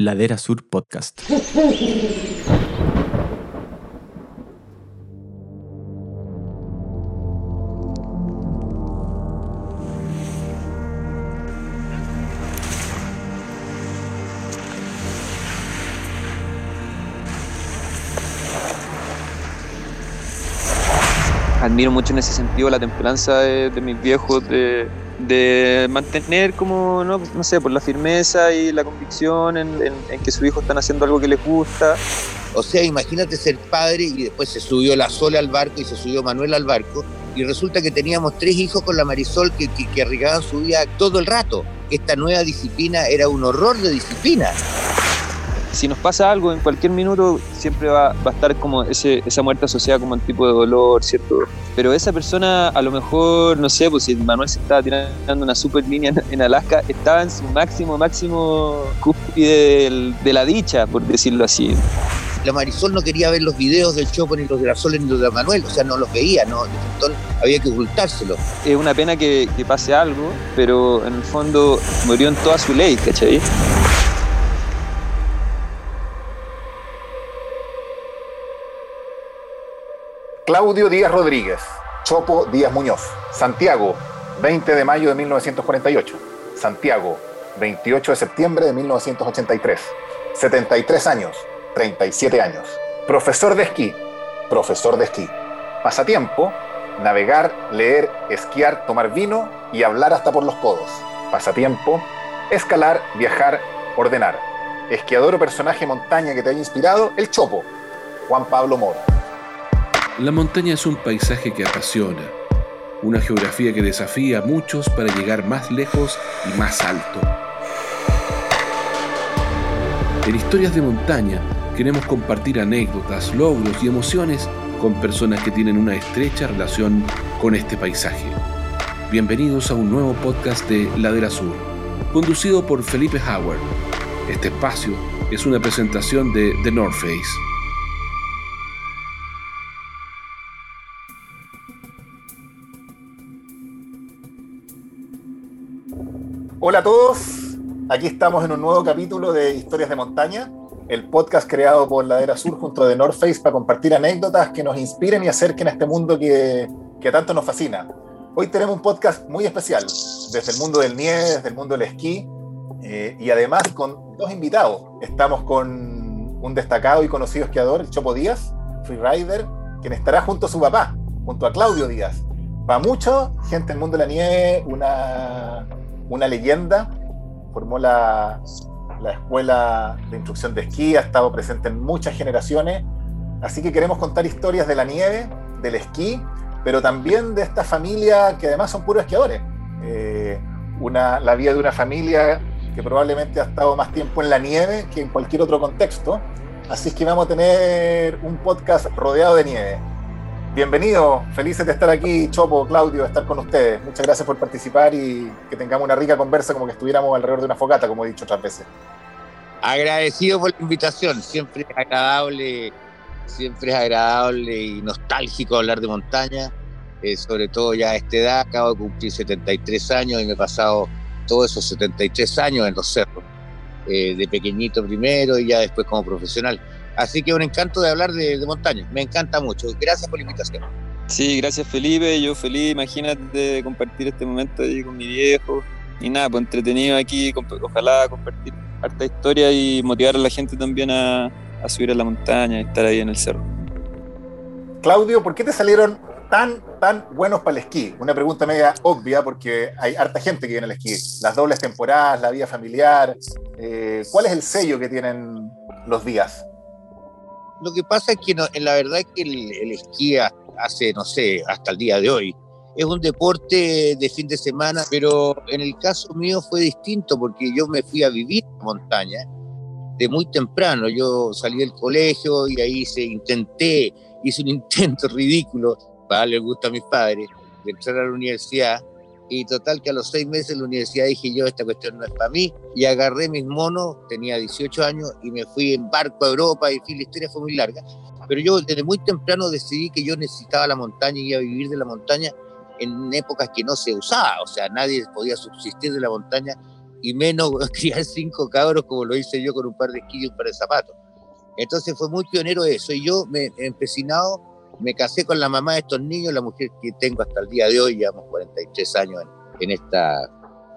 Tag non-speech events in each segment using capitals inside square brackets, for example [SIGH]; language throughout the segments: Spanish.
Ladera Sur Podcast. admiro mucho en ese sentido la templanza de, mis viejos, de, mantener como, no, no sé, por la firmeza y la convicción en, que sus hijos están haciendo algo que les gusta. O sea, imagínate ser padre y después se subió la Sola al barco y se subió Manuel al barco y resulta que teníamos tres hijos con la Marisol que, que, que arriesgaban su vida todo el rato. Esta nueva disciplina era un horror de disciplina si nos pasa algo en cualquier minuto, siempre va, a estar como ese, esa muerte asociada como un tipo de dolor, ¿cierto? Pero esa persona, a lo mejor, no sé, pues si Manuel se estaba tirando una super línea en, Alaska, estaba en su máximo, máximo cúspide de la dicha, por decirlo así. La Marisol no quería ver los videos del Chopo, ni los de la Sol, ni los de Manuel, o sea, no los veía, ¿no? Entonces había que ocultárselo. Es una pena que, que pase algo, pero en el fondo murió en toda su ley, ¿cachai? Claudio Díaz Rodríguez, Chopo Díaz Muñoz, Santiago, 20 de mayo de 1948, Santiago, 28 de septiembre de 1983, 73 años, 37 años, profesor de esquí, profesor de esquí, pasatiempo, navegar, leer, esquiar, tomar vino y hablar hasta por los codos, pasatiempo, escalar, viajar, ordenar, esquiador o personaje montaña que te haya inspirado, el Chopo, Juan Pablo Mora. La montaña es un paisaje que apasiona, una geografía que desafía a muchos para llegar más lejos y más alto. En Historias de Montaña queremos compartir anécdotas, logros y emociones con personas que tienen una estrecha relación con este paisaje. Bienvenidos a un nuevo podcast de Ladera Sur, conducido por Felipe Howard. Este espacio es una presentación de The North Face. Hola a todos, aquí estamos en un nuevo capítulo de Historias de Montaña, el podcast creado por Ladera Sur junto a North Face para compartir anécdotas que nos inspiren y acerquen a este mundo que, que tanto nos fascina. Hoy tenemos un podcast muy especial, desde el mundo del nieve, desde el mundo del esquí, eh, y además con dos invitados. Estamos con un destacado y conocido esquiador, el Chopo Díaz, freerider, quien estará junto a su papá, junto a Claudio Díaz. Va mucho, gente del mundo de la nieve, una una leyenda, formó la, escuela de instrucción de esquí, ha estado presente en muchas generaciones, así que queremos contar historias de la nieve, del esquí, pero también de esta familia que además son puros esquiadores. Eh, una, la vida de una familia que probablemente ha estado más tiempo en la nieve que en cualquier otro contexto. Así que vamos a tener un podcast rodeado de nieve. Bienvenido, felices de estar aquí, Chopo, Claudio, de estar con ustedes. Muchas gracias por participar y que tengamos una rica conversa como que estuviéramos alrededor de una fogata, como he dicho otras veces. Agradecido por la invitación, siempre es agradable, siempre es agradable y nostálgico hablar de montaña, eh, sobre todo ya a esta edad, acabo de cumplir 73 años y me he pasado todos esos 73 años en los cerros, eh, de pequeñito primero y ya después como profesional. Así que un encanto de hablar de, montaña. Me encanta mucho. Gracias por la invitación. Sí, gracias Felipe. Yo feliz, imagínate, de compartir este momento ahí con mi viejo. Y nada, pues entretenido aquí. Ojalá compartir harta historia y motivar a la gente también a, subir a la montaña y estar ahí en el cerro. Claudio, ¿por qué te salieron tan, tan buenos para el esquí? Una pregunta media obvia porque hay harta gente que viene al esquí. Las dobles temporadas, la vida familiar. Eh, ¿Cuál es el sello que tienen los días? Lo que pasa es que en la verdad es que el, esquí hace, no sé, hasta el día de hoy, es un deporte de fin de semana, pero en el caso mío fue distinto porque yo me fui a vivir en montaña de muy temprano. Yo salí del colegio y ahí se intenté, hice un [LAUGHS] intento ridículo para darle gusto a mis padres de entrar a la universidad y total que a los seis meses la universidad dije yo, esta cuestión no es para mí. Y agarré mis monos, tenía 18 años, y me fui en barco a Europa, y la historia fue muy larga. Pero yo desde muy temprano decidí que yo necesitaba la montaña y iba a vivir de la montaña en épocas que no se usaba. O sea, nadie podía subsistir de la montaña y menos [LAUGHS] criar cinco cabros como lo hice yo con un par de esquí y un par de zapatos. Entonces fue muy pionero eso y yo me empecinado, me casé con la mamá de estos niños, la mujer que tengo hasta el día de hoy, llevamos 43 años en, esta,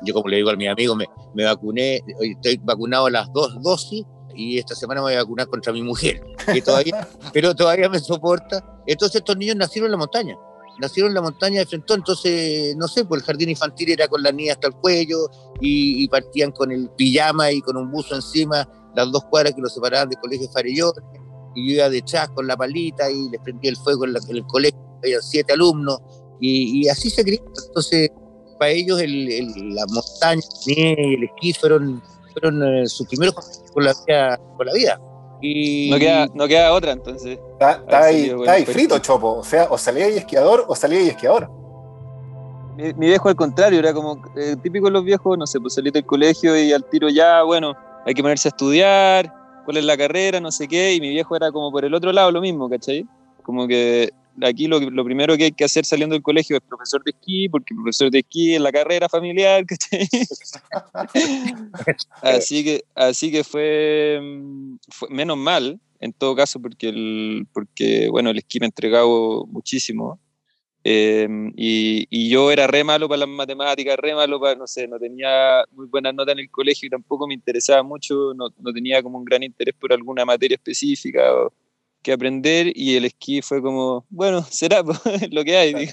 yo como le digo a mi amigo, me, me vacuné, estoy vacunado a las dos dosis y esta semana me voy a vacunar contra mi mujer, que todavía, [LAUGHS] pero todavía me soporta. Entonces estos niños nacieron en la montaña, nacieron en la montaña de Frentón, entonces, no sé, pues el jardín infantil era con la niña hasta el cuello y, partían con el pijama y con un buzo encima, las dos cuadras que los separaban del colegio Farellón, y yo iba detrás con la palita y les prendía el fuego en, el colegio, había siete alumnos, y, así se crió. Entonces, para ellos la montaña, el esquí fueron, fueron eh, sus primeros con la, con la vida. Y... No, queda, no queda otra entonces. Está, ahí, frito, Chopo. O sea, o salía y esquiador o salía y esquiador. Mi, viejo al contrario, era como eh, típico de los viejos, no sé, pues salí del colegio y al tiro ya, bueno, hay que ponerse a estudiar, cuál es la carrera, no sé qué, y mi viejo era como por el otro lado lo mismo, ¿cachai? Como que aquí lo, lo, primero que hay que hacer saliendo del colegio es profesor de esquí, porque profesor de esquí es la carrera familiar, [LAUGHS] [LAUGHS] así que así que fue, fue, menos mal, en todo caso, porque, el, porque bueno, el esquí me ha entregado muchísimo. Em, y, y, yo era re malo para las matemáticas, re malo para, no sé, no tenía muy buenas notas en el colegio y tampoco me interesaba mucho, no, no tenía como un gran interés por alguna materia específica. O, que aprender y el esquí fue como, bueno, [LAUGHS] será [LAUGHS] lo que hay.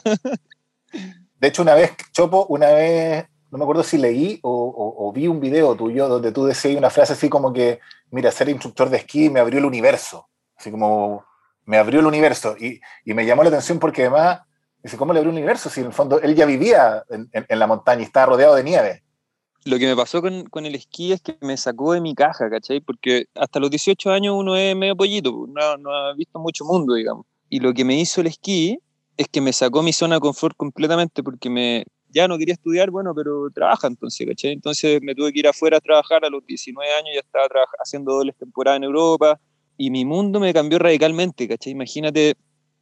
De hecho, una vez, Chopo, una vez, no me acuerdo si leí o, vi un video tuyo donde tú decías una frase así como que, mira, ser instructor de esquí me abrió el universo. Así como, me abrió el universo. Y, me llamó la atención porque además, dice, ¿cómo le abrió el universo? Si en el fondo él ya vivía en la montaña y estaba rodeado de nieve lo que me pasó con, con, el esquí es que me sacó de mi caja, ¿cachai? Porque hasta los 18 años uno es medio pollito, no, no ha visto mucho mundo, digamos. Y lo que me hizo el esquí es que me sacó mi zona de confort completamente porque me, ya no quería estudiar, bueno, pero trabaja entonces, ¿cachai? Entonces me tuve que ir afuera a trabajar a los 19 años, ya estaba haciendo dobles temporadas en Europa y mi mundo me cambió radicalmente, ¿cachai? Imagínate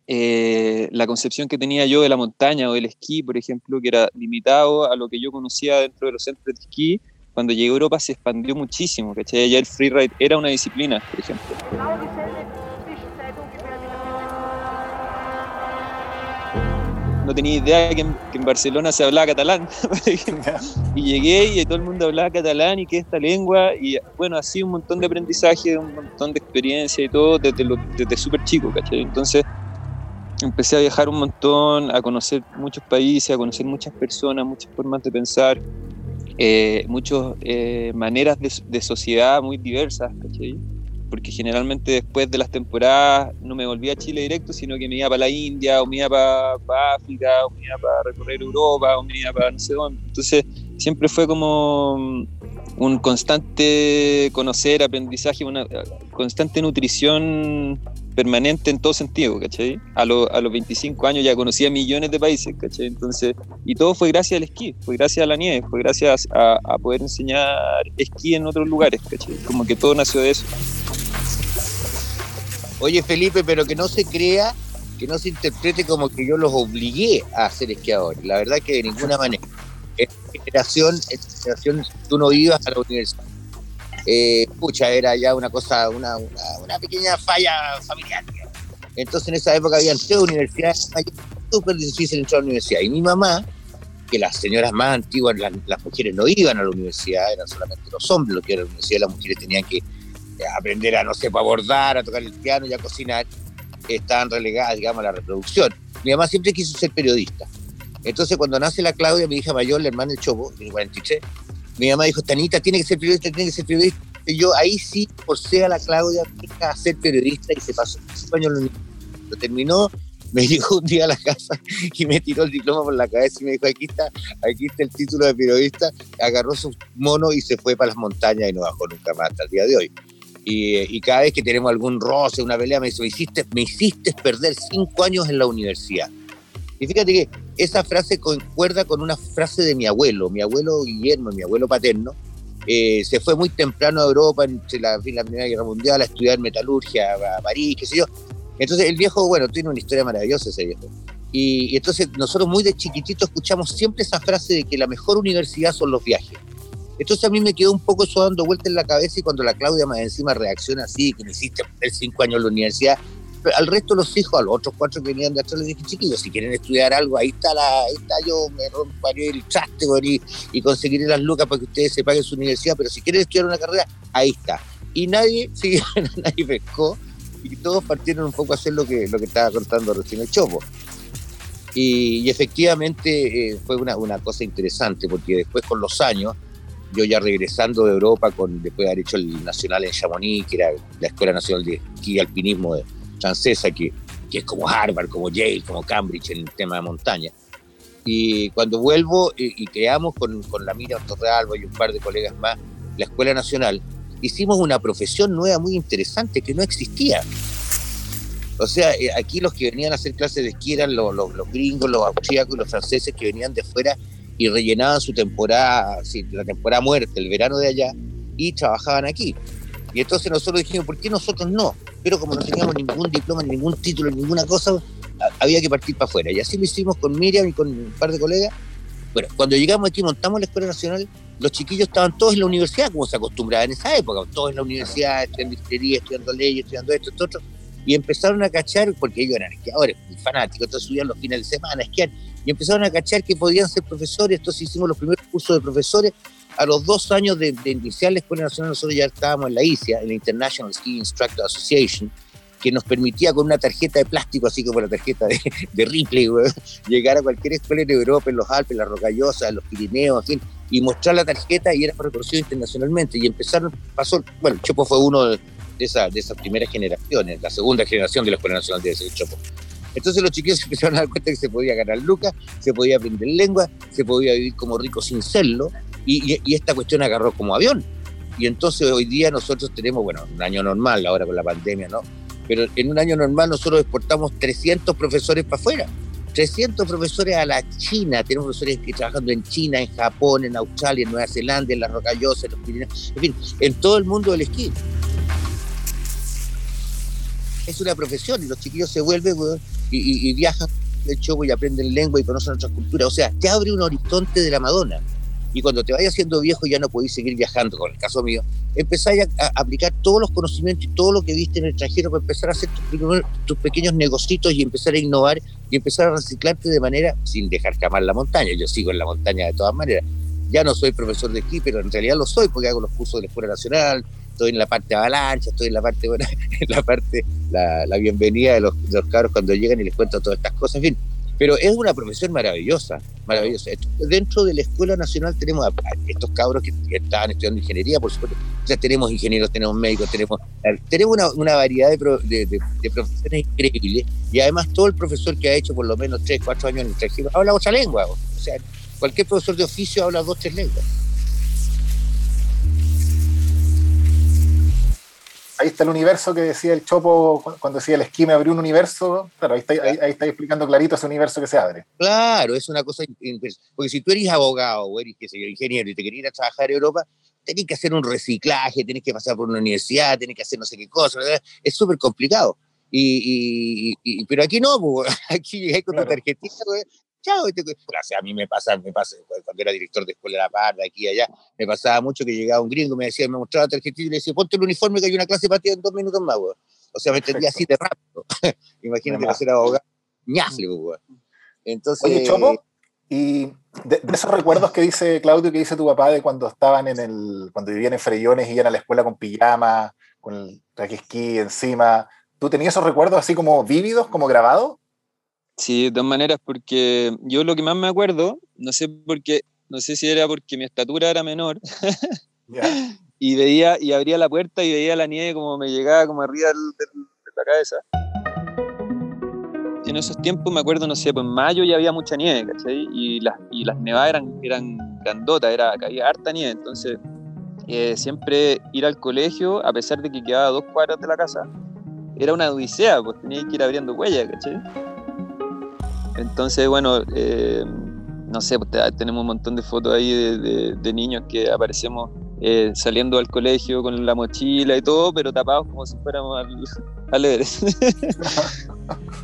eh, la concepción que tenía yo de la montaña o del esquí, por ejemplo, que era limitado a lo que yo conocía dentro de los centros de esquí, cuando llegué a Europa se expandió muchísimo, ¿cachai? Ya el freeride era una disciplina, por ejemplo. No tenía idea que en, Barcelona se hablaba catalán, [LAUGHS] y llegué y todo el mundo hablaba catalán y que esta lengua, y bueno, así un montón de aprendizaje, un montón de experiencia y todo desde, desde súper chico, ¿cachai? Entonces, empecé a viajar un montón, a conocer muchos países, a conocer muchas personas, muchas formas de pensar, eh, muchas eh, maneras de, sociedad muy diversas, ¿cachai? Porque generalmente después de las temporadas no me volvía a Chile directo, sino que me iba para la India, o me iba para, África, o me iba para recorrer Europa, o me iba para no sé dónde. Entonces siempre fue como un constante conocer, aprendizaje, una constante nutrición permanente en todo sentido, ¿cachai? A, a los 25 años ya conocía millones de países, ¿cachai? Entonces, y todo fue gracias al esquí, fue gracias a la nieve, fue gracias a, poder enseñar esquí en otros lugares, ¿cachai? Como que todo nació de eso. Oye, Felipe, pero que no se crea, que no se interprete como que yo los obligué a ser esquiadores. La verdad que de ninguna manera. En generación, en generación, tú no ibas a la universidad eh, pucha, era ya una cosa, una, una, pequeña falla familiar. Entonces en esa época habían tres universidades, súper difícil entrar a la universidad. Y mi mamá, que las señoras más antiguas, las, mujeres no iban a la universidad, eran solamente los hombres los que iban a la universidad, las mujeres tenían que eh, aprender a, no sé, para bordar, a tocar el piano y a cocinar, estaban relegadas, digamos, a la reproducción. Mi mamá siempre quiso ser periodista. Entonces, cuando nace la Claudia, mi hija mayor, la hermana del Chopo, de 43, mi mamá dijo, Tanita, tiene que ser periodista, tiene que ser periodista. Y yo ahí sí forcé a la Claudia a ser periodista y se pasó cinco años lo terminó, me [LAUGHS] llegó un día a la casa y me tiró el diploma por la cabeza y me dijo, aquí está, aquí está el título de periodista, agarró su mono y se fue para las montañas y no bajó nunca más hasta el día de hoy. Y, cada vez que tenemos algún roce, una pelea, me dice, me hiciste, me hiciste perder cinco años en la universidad. Y fíjate que esa frase concuerda con una frase de mi abuelo, mi abuelo Guillermo, mi abuelo paterno, eh, se fue muy temprano a Europa en la, la, Primera Guerra Mundial a estudiar metalurgia a París, qué sé yo. Entonces el viejo, bueno, tiene una historia maravillosa ese viejo. Y, y, entonces nosotros muy de chiquitito escuchamos siempre esa frase de que la mejor universidad son los viajes. Entonces a mí me quedó un poco eso dando vuelta en la cabeza y cuando la Claudia más encima reacciona así, que necesita perder cinco años en la universidad, al resto de los hijos, a los otros cuatro que venían de atrás, les dije, chiquillos, si quieren estudiar algo, ahí está, la, ahí está yo, me romparé el traste y, y conseguiré las lucas para que ustedes se paguen su universidad, pero si quieren estudiar una carrera, ahí está. Y nadie, [LAUGHS] sí, nadie pescó y todos partieron un poco a hacer lo que, lo que estaba contando recién el Chopo. Y, efectivamente eh, fue una, una cosa interesante, porque después con los años, yo ya regresando de Europa, con, después de haber hecho el Nacional en Chamonix, que era la Escuela Nacional de Esquí y Alpinismo de, francesa, que, que es como Harvard, como Yale, como Cambridge en el tema de montaña. Y cuando vuelvo y, creamos con, con la Mira Torrealba y un par de colegas más la Escuela Nacional, hicimos una profesión nueva muy interesante que no existía. O sea, eh, aquí los que venían a hacer clases de esquí eran los, los, gringos, los austríacos y los franceses que venían de fuera y rellenaban su temporada, la temporada muerta, el verano de allá, y trabajaban aquí. Y entonces nosotros dijimos, ¿por qué nosotros no? Pero como no teníamos ningún diploma, ningún título, ninguna cosa, había que partir para afuera. Y así lo hicimos con Miriam y con un par de colegas. Bueno, cuando llegamos aquí, montamos la Escuela Nacional, los chiquillos estaban todos en la universidad, como se acostumbraba en esa época, todos en la universidad, estudiando ingeniería, estudiando leyes, estudiando esto, esto, otro. Y empezaron a cachar, porque ellos eran esquiadores, fanáticos, entonces subían los fines de semana esquiar, y empezaron a cachar que podían ser profesores, entonces hicimos los primeros cursos de profesores, a los dos años de, iniciar la Escuela Nacional, nosotros ya estábamos en la ICIA, en la International Ski Instructor Association, que nos permitía con una tarjeta de plástico, así como la tarjeta de, de Ripley, llegar a cualquier escuela en Europa, en los Alpes, en las Rocallosas, en los Pirineos, en fin, y mostrar la tarjeta y era reconocido internacionalmente. Y empezaron, pasó, bueno, Chopo fue uno de, esa, de esas primeras generaciones, la segunda generación de la Escuela Nacional de Chopo. Entonces los chiquillos [LAUGHS] empezaron a dar cuenta que se podía ganar lucas, se podía aprender lengua, se podía vivir como rico sin serlo, y, esta cuestión agarró como avión. Y entonces hoy día nosotros tenemos, bueno, un año normal, ahora con la pandemia, ¿no? Pero en un año normal nosotros exportamos 300 profesores para afuera. 300 profesores a la China. Tenemos profesores que trabajando en China, en Japón, en Australia, en Nueva Zelanda, en las Rocallosas, en los Pirineos, en fin, en todo el mundo del esquí. Es una profesión y los chiquillos se vuelven y, y, viajan del show y aprenden lengua y conocen otras culturas. O sea, te abre un horizonte de la Madonna y cuando te vayas siendo viejo ya no podéis seguir viajando, con el caso mío, empezáis a, aplicar todos los conocimientos y todo lo que viste en el extranjero para empezar a hacer tus, pequeños negocios y empezar a innovar y empezar a reciclarte de manera sin dejar jamás la montaña. Yo sigo en la montaña de todas maneras. Ya no soy profesor de esquí, pero en realidad lo soy porque hago los cursos de la Escuela Nacional, estoy en la parte de avalancha, estoy en la parte, [LAUGHS] bueno, en la parte, la, bienvenida de los, de los cabros cuando llegan y les cuento todas estas cosas. En fin, pero es una profesión maravillosa, maravillosa. Dentro de la Escuela Nacional tenemos a estos cabros que, estaban estudiando ingeniería, por supuesto. Ya tenemos ingenieros, tenemos médicos, tenemos, tenemos una, variedad de, de, profesiones increíbles. Y además todo el profesor que ha hecho por lo menos 3, 4 años en el extranjero habla otra lengua. O sea, cualquier profesor de oficio habla dos, tres lenguas. Ahí está el universo que decía el Chopo cuando decía el esquí me abrió un universo. Claro, ahí está, ahí, está explicando clarito ese universo que se abre. Claro, es una cosa. Porque si tú eres abogado o eres ingeniero y te querías ir a trabajar en Europa, tenés que hacer un reciclaje, tenés que pasar por una universidad, tenés que hacer no sé qué cosa. Es súper complicado. Y, pero aquí no, [LAUGHS] aquí llegué con tu tarjetita, a mí me pasa, me pasa, cuando era director de escuela de la parda, aquí y allá, me pasaba mucho que llegaba un gringo, me decía, me mostraba la tarjetita y le decía, ponte el uniforme que hay una clase para ti en dos minutos más, O sea, me entendía así de rápido. [LAUGHS] Imagínate que ser abogado, ñafle, Entonces. Oye, Chopo, y de, esos recuerdos que dice Claudio, que dice tu papá de cuando estaban en el, cuando vivían en Frellones y iban a la escuela con pijama, con el traje esquí encima, ¿tú tenías esos recuerdos así como vívidos, como grabados? Sí, de todas maneras, porque yo lo que más me acuerdo, no sé por qué, no sé si era porque mi estatura era menor, [LAUGHS] y veía, y abría la puerta y veía la nieve como me llegaba como arriba de la cabeza. En esos tiempos me acuerdo, no sé, pues en mayo ya había mucha nieve, ¿cachai? Y las, y las nevadas eran, eran grandotas, era, había harta nieve, entonces eh, siempre ir al colegio, a pesar de que quedaba a dos cuadras de la casa, era una odisea, pues tenía que ir abriendo huellas, ¿cachai? Entonces, bueno, eh, no sé, pues, tenemos un montón de fotos ahí de, niños que aparecemos eh, saliendo al colegio con la mochila y todo, pero tapados como si fuéramos al, [LAUGHS] al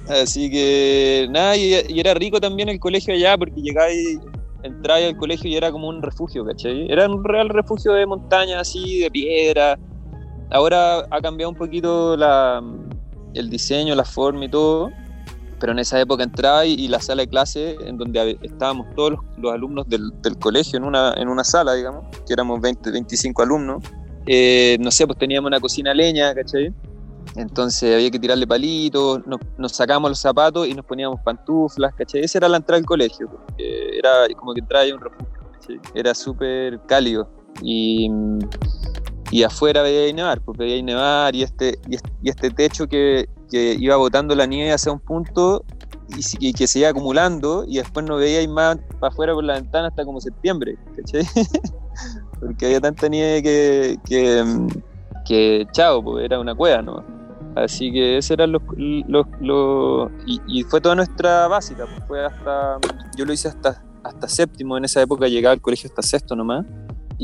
[LAUGHS] Así que nada, y, era rico también el colegio allá porque llegáis entraba al colegio y era como un refugio, ¿cachai? Era un real refugio de montaña, así, de piedra. Ahora ha cambiado un poquito la, el diseño, la forma y todo, pero en esa época entraba y, la sala de clase en donde estábamos todos los, alumnos del, del, colegio en una, en una sala, digamos, que éramos 20, 25 alumnos. Eh, no sé, pues teníamos una cocina leña, ¿cachai? Entonces había que tirarle palitos, nos, nos, sacábamos los zapatos y nos poníamos pantuflas, ¿cachai? Esa era la entrada al colegio, era como que entraba un refugio, Era súper cálido y, y afuera veía nevar, pues veía nevar y este, y este techo que, que iba botando la nieve hacia un punto y, que se iba acumulando y después no veía más para afuera por la ventana hasta como septiembre, ¿cachai? [LAUGHS] Porque había tanta nieve que, que, chao, pues era una cueva, ¿no? Así que ese era los, los, y, fue toda nuestra básica, pues fue hasta, yo lo hice hasta, hasta séptimo, en esa época llegaba al colegio hasta sexto nomás,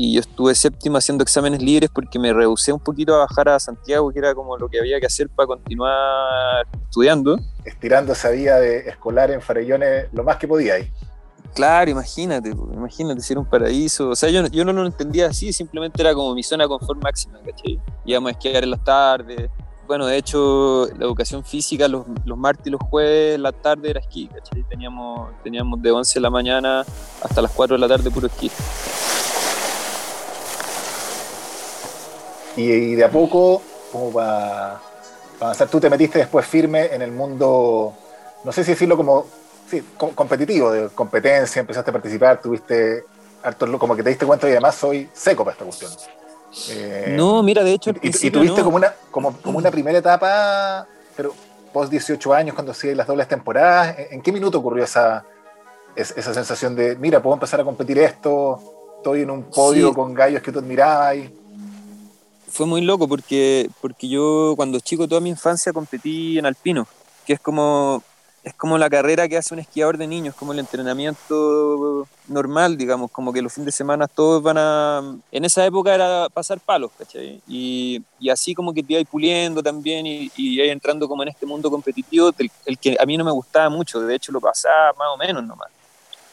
y yo estuve séptimo haciendo exámenes libres porque me rehusé un poquito a bajar a Santiago, que era como lo que había que hacer para continuar estudiando. Estirando esa vía de escolar en Farellones lo más que podía ahí. Claro, imagínate, imagínate si era un paraíso. O sea, yo, yo no lo entendía así, simplemente era como mi zona de confort máxima, ¿cachai? Íbamos a esquiar en las tardes, bueno, de hecho, la educación física los, los martes y los jueves, la tarde era esquí, ¿cachai? Teníamos, teníamos de 11 de la mañana hasta las 4 de la tarde puro esquí. Y, de a poco, como para, avanzar, tú te metiste después firme en el mundo, no sé si decirlo como sí, competitivo, de competencia, empezaste a participar, tuviste harto, como que te diste cuenta y además soy seco para esta cuestión. Eh, no, mira, de hecho. Y, tuviste como, una, como, como, una primera etapa, pero post 18 años, cuando hacías las dobles temporadas, ¿en, qué minuto ocurrió esa, esa sensación de, mira, puedo empezar a competir esto, estoy en un podio con gallos que tú admirabas? Y... Fue muy loco porque, porque yo cuando chico, toda mi infancia competí en alpino, que es como es como la carrera que hace un esquiador de niños, como el entrenamiento normal, digamos, como que los fines de semana todos van a... En esa época era pasar palos, ¿cachai? Y, y así como que te ibas puliendo también y, y entrando como en este mundo competitivo, el, que a mí no me gustaba mucho, de hecho lo pasaba más o menos nomás.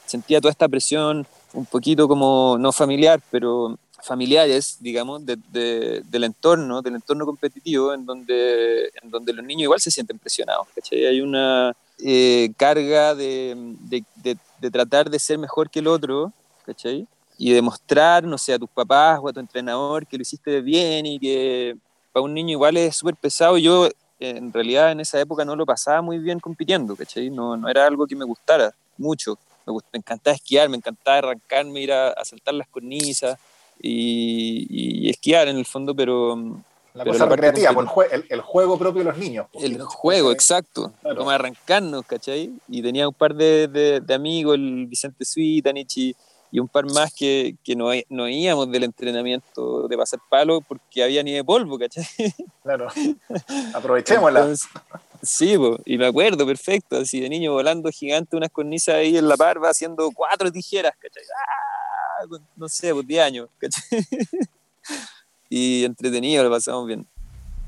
Sentía toda esta presión un poquito como, no familiar, pero familiares, digamos, del entorno, del entorno competitivo, en donde, en donde los niños igual se sienten presionados, ¿cachai? Hay una eh, carga de, de, tratar de ser mejor que el otro, ¿cachai? Y demostrar, no sé, a tus papás o a tu entrenador que lo hiciste bien y que para un niño igual es súper pesado. Yo en realidad en esa época no lo pasaba muy bien compitiendo, ¿cachai? No, no era algo que me gustara mucho. Me, me encantaba esquiar, me encantaba arrancarme, ir a, saltar las cornisas y, y, esquiar en el fondo, pero, la cosa recreativa, pues, el, juego propio de los niños. Pues, el juego, exacto. Como arrancarnos, ¿cachai? Y tenía un par de, amigos, el Vicente Suitanich y, y un par más que, que no, no íbamos del entrenamiento de pasar palo porque había ni de polvo, ¿cachai? [LAUGHS] Claro. Aprovechémosla. sí, y me acuerdo perfecto, así de niño volando gigante unas cornisas ahí en la parva haciendo cuatro tijeras, ¿cachai? ¡Ah! No sé, pues 10 años, ¿cachai? [LAUGHS] y entretenido, lo pasamos bien.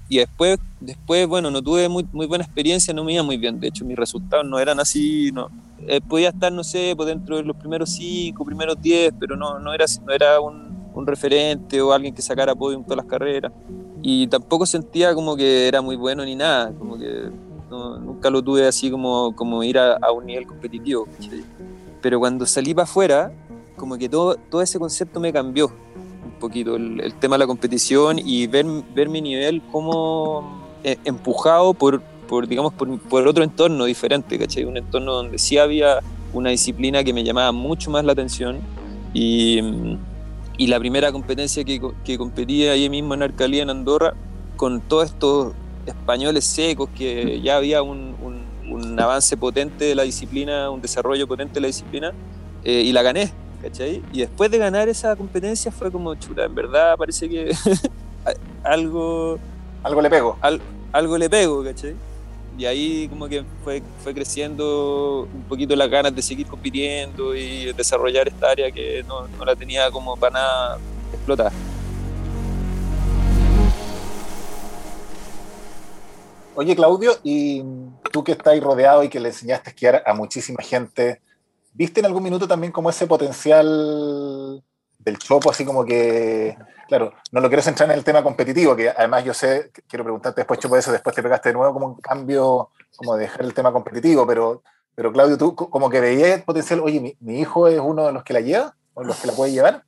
Y después, después bueno, no tuve muy, muy buena experiencia, no me iba muy bien. De hecho, mis resultados no eran así. No. Eh, podía estar, no sé, por dentro de los primeros cinco, primeros diez, pero no, no era, no era un, un referente o alguien que sacara podio en todas las carreras. Y tampoco sentía como que era muy bueno ni nada. Como que nunca lo tuve así como, como ir a, a un nivel competitivo. Pero cuando salí para afuera, como que todo, todo ese concepto me cambió poquito el, tema de la competición y ver, ver mi nivel como eh, empujado por, por digamos, por, por, otro entorno diferente, ¿cachai? Un entorno donde sí había una disciplina que me llamaba mucho más la atención y, y la primera competencia que, que competí ahí mismo en Arcalía, en Andorra, con todos estos españoles secos, que ya había un, un, avance potente de la disciplina, un desarrollo potente de la disciplina, eh, y la gané. ¿Cachai? Y después de ganar esa competencia fue como, chuta, en verdad parece que [LAUGHS] algo... Algo le pego. algo le pego, ¿cachai? Y ahí como que fue, fue creciendo un poquito las ganas de seguir compitiendo y desarrollar esta área que no, no la tenía como para nada explotar. Oye, Claudio, y tú que estás rodeado y que le enseñaste a esquiar a muchísima gente ¿Viste en algún minuto también como ese potencial del Chopo, así como que, claro, no lo quiero centrar en el tema competitivo, que además yo sé, quiero preguntarte después, Chopo, eso, después te pegaste de nuevo como un cambio, como de dejar el tema competitivo, pero, pero Claudio, tú como que veías potencial, oye, mi, hijo es uno de los que la lleva, o los que la puede llevar.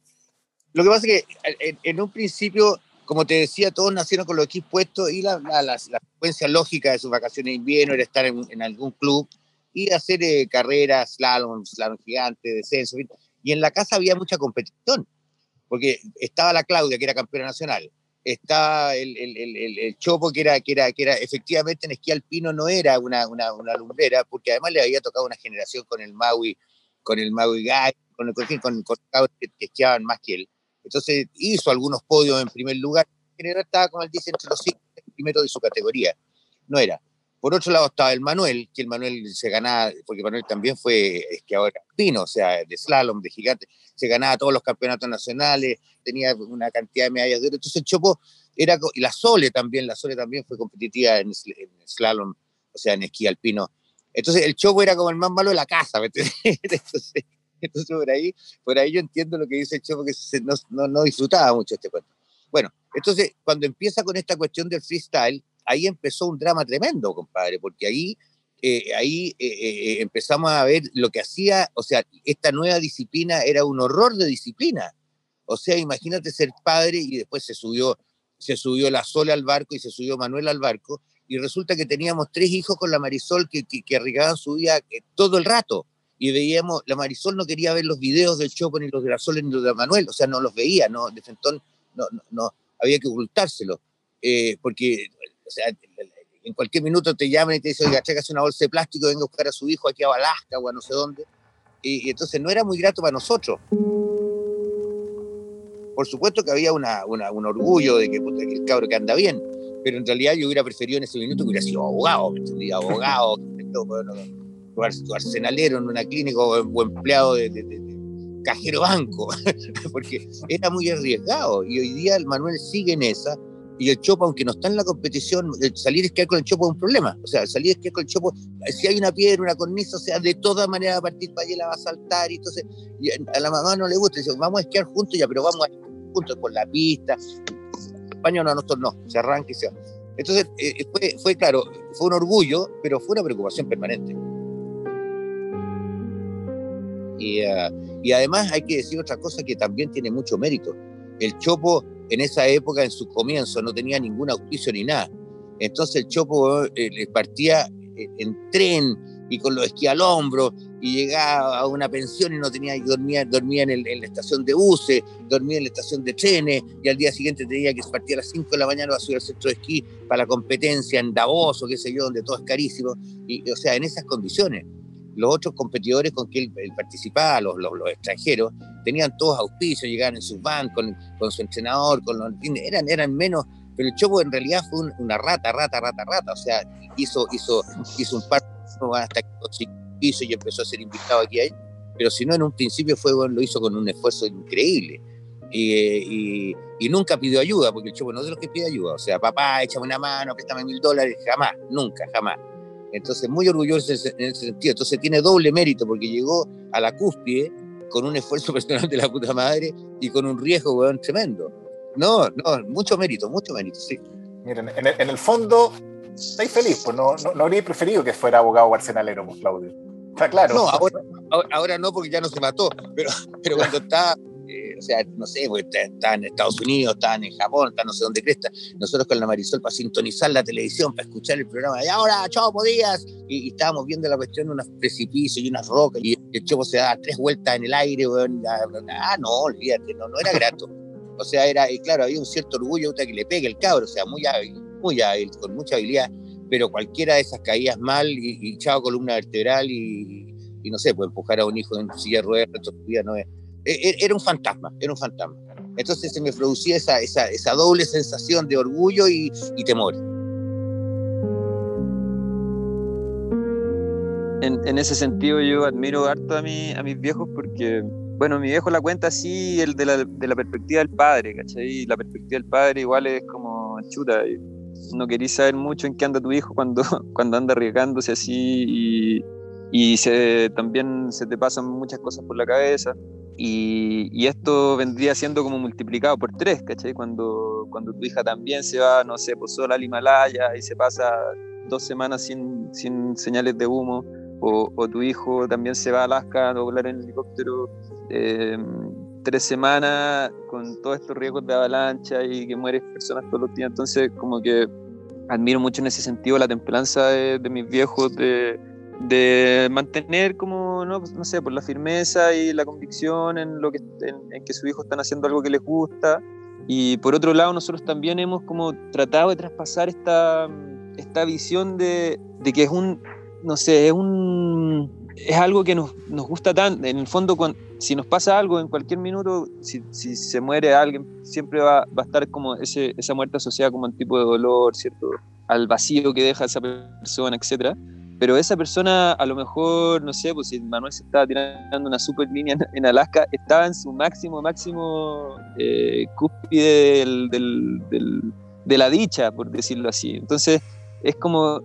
Lo que pasa es que en, un principio, como te decía, todos nacieron con los equipos puestos y la, la, secuencia lógica de sus vacaciones de invierno era estar en, algún club y hacer eh, carreras, slalom, slalom gigante, descenso. Y en la casa había mucha competición, porque estaba la Claudia, que era campeona nacional, estaba el, el, el, el, Chopo, que era, que, era, que era efectivamente en esquí alpino no era una, una, una, lumbrera, porque además le había tocado una generación con el Maui, con el Maui Guy, con, con, con, que, que esquiaban más que él. Entonces hizo algunos podios en primer lugar. En general estaba, como él dice, entre los cinco primeros de su categoría. No era. Por otro lado estaba el Manuel, que el Manuel se ganaba, porque Manuel también fue esquiador alpino, o sea, de slalom, de gigante, se ganaba todos los campeonatos nacionales, tenía una cantidad de medallas de oro. Entonces el Chopo era, y la Sole también, la Sole también fue competitiva en, slalom, o sea, en esquí alpino. Entonces el Chopo era como el más malo de la casa, ¿me [LAUGHS] Entonces, entonces por ahí, por ahí yo entiendo lo que dice el Chopo, que no, no, no disfrutaba mucho este cuento. Bueno, entonces cuando empieza con esta cuestión del freestyle, ahí empezó un drama tremendo, compadre, porque ahí, eh, ahí eh, eh, empezamos a ver lo que hacía, o sea, esta nueva disciplina era un horror de disciplina. O sea, imagínate ser padre y después se subió, se subió la Sola al barco y se subió Manuel al barco, y resulta que teníamos tres hijos con la Marisol que, que, arriesgaban su vida todo el rato. Y veíamos, la Marisol no quería ver los videos del Chopo, ni los de la Sola, ni los de Manuel, o sea, no los veía, no, de Fentón no, no, no había que ocultárselo, porque o sea, en cualquier minuto te llaman y te dicen, oiga, hace una bolsa de plástico, venga a buscar a su hijo aquí a Alaska o a no sé dónde. Y, entonces no era muy grato para nosotros. Por supuesto que había una, un orgullo de que, el cabro que anda bien, pero en realidad yo hubiera preferido en ese minuto que hubiera sido abogado, ¿me? Abogado, [LAUGHS] o arsenalero en una clínica o, empleado de, de cajero banco, [LAUGHS] porque era muy arriesgado. Y hoy día el Manuel sigue en esa y el Chopo, aunque no está en la competición, salir a esquiar con el Chopo es un problema. O sea, salir a esquiar con el Chopo, si hay una piedra, una cornisa, o sea, de todas maneras a partir para allá la va a saltar. Y entonces a la mamá no le gusta, dice, vamos a esquiar juntos ya, pero vamos a esquiar juntos por la pista. España no, nosotros no, se arranque y se Entonces, eh, eh, fue, fue claro, fue un orgullo, pero fue una preocupación permanente. Y, uh, y además hay que decir otra cosa que también tiene mucho mérito. El Chopo en esa época, en sus comienzos, no tenía ningún auspicio ni nada. Entonces el Chopo eh, partía eh, en tren y con los esquí al hombro y llegaba a una pensión y no tenía dormía, dormía en, la estación de buses, dormía en la estación de trenes y al día siguiente tenía que partir a las 5 de la mañana a subir al centro de esquí para la competencia en Davos o qué sé yo, donde todo es carísimo. Y, o sea, en esas condiciones los otros competidores con que él, participaba, los, los, extranjeros, tenían todos auspicios, llegaban en sus vans con, con, su entrenador, con los, eran, eran menos, pero el Chopo en realidad fue una rata, rata, rata, rata, o sea, hizo, hizo, hizo un par hasta que hizo y empezó a ser invitado aquí ahí, pero si no, en un principio fue, bueno, lo hizo con un esfuerzo increíble. Y, y, nunca pidió ayuda, porque el Chopo no es de los que pide ayuda, o sea, papá, échame una mano, préstame mil dólares, jamás, nunca, jamás. Entonces, muy orgulloso en ese sentido. Entonces, tiene doble mérito porque llegó a la cúspide con un esfuerzo [LAUGHS] personal de la puta madre y con un riesgo, weón, tremendo. No, no, mucho mérito, mucho mérito, sí. Miren, en el, en el fondo, estáis feliz, pues no, no, habría preferido que fuera abogado arsenalero, pues, Claudio. Está claro. No, ahora, ahora, no, porque ya no se mató, pero, pero cuando [LAUGHS] está o sea, no sé, está en Estados Unidos, están en Japón, está no sé dónde cresta. Nosotros con la Marisol para sintonizar la televisión, para escuchar el programa, y ahora, Chopo Díaz, y, estábamos viendo la cuestión de unos precipicios y unas rocas, y el Chopo se da tres vueltas en el aire, ah, no, olvídate, no, no era grato. O sea, era, y claro, había un cierto orgullo que le pegue el cabro, o sea, muy hábil, muy hábil, con mucha habilidad, pero cualquiera de esas caídas mal y, y columna vertebral y, no sé, puede empujar a un hijo en silla de ruedas, no es era un fantasma, era un fantasma. Entonces se me producía esa, esa, esa doble sensación de orgullo y, y temor. En, en, ese sentido yo admiro harto a, mi, a mis viejos porque, bueno, mi viejo la cuenta así, el de la, de la perspectiva del padre, ¿cachai? La perspectiva del padre igual es como chuta. No querís saber mucho en qué anda tu hijo cuando, [LAUGHS] cuando anda arriesgándose así y, y se, también se te pasan muchas cosas por la cabeza. Y, esto vendría siendo como multiplicado por tres, ¿cachai? Cuando, cuando tu hija también se va, no sé, por sola al Himalaya y se pasa dos semanas sin, sin señales de humo, o, o, tu hijo también se va a Alaska a volar en helicóptero eh, tres semanas con todos estos riesgos de avalancha y que mueren personas todos los días. Entonces, como que admiro mucho en ese sentido la templanza de, de mis viejos, de, de, mantener como, no, no sé, por la firmeza y la convicción en, lo que, en, que sus hijos están haciendo algo que les gusta. Y por otro lado, nosotros también hemos como tratado de traspasar esta, esta visión de, de que es un, no sé, es un es algo que nos, nos gusta tanto. En el fondo, cuando, si nos pasa algo en cualquier minuto, si, si se muere alguien, siempre va, va, a estar como ese, esa muerte asociada como un tipo de dolor, ¿cierto? Al vacío que deja esa persona, etc. Pero esa persona, a lo mejor, no sé, pues si Manuel se estaba tirando una super línea en, Alaska, estaba en su máximo, máximo eh, cúspide del, del, del, de la dicha, por decirlo así. Entonces, es como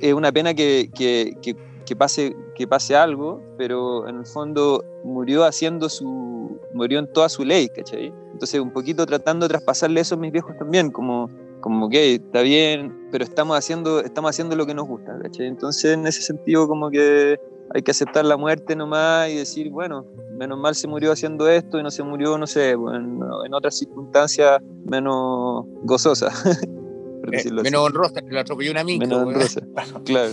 es una pena que, que, que que pase, que pase algo, pero en el fondo murió haciendo su, murió en toda su ley, ¿cachai? Entonces un poquito tratando de traspasarle eso a mis viejos también, como, como que está bien, pero estamos haciendo, estamos haciendo lo que nos gusta, ¿cachai? Entonces en ese sentido como que hay que aceptar la muerte nomás y decir, bueno, menos mal se murió haciendo esto y no se murió, no sé, en, en otras circunstancias menos gozosas. [LAUGHS] Eh, menos honrosa, que lo atropelló una micro. Menos honrosa, [LAUGHS] claro.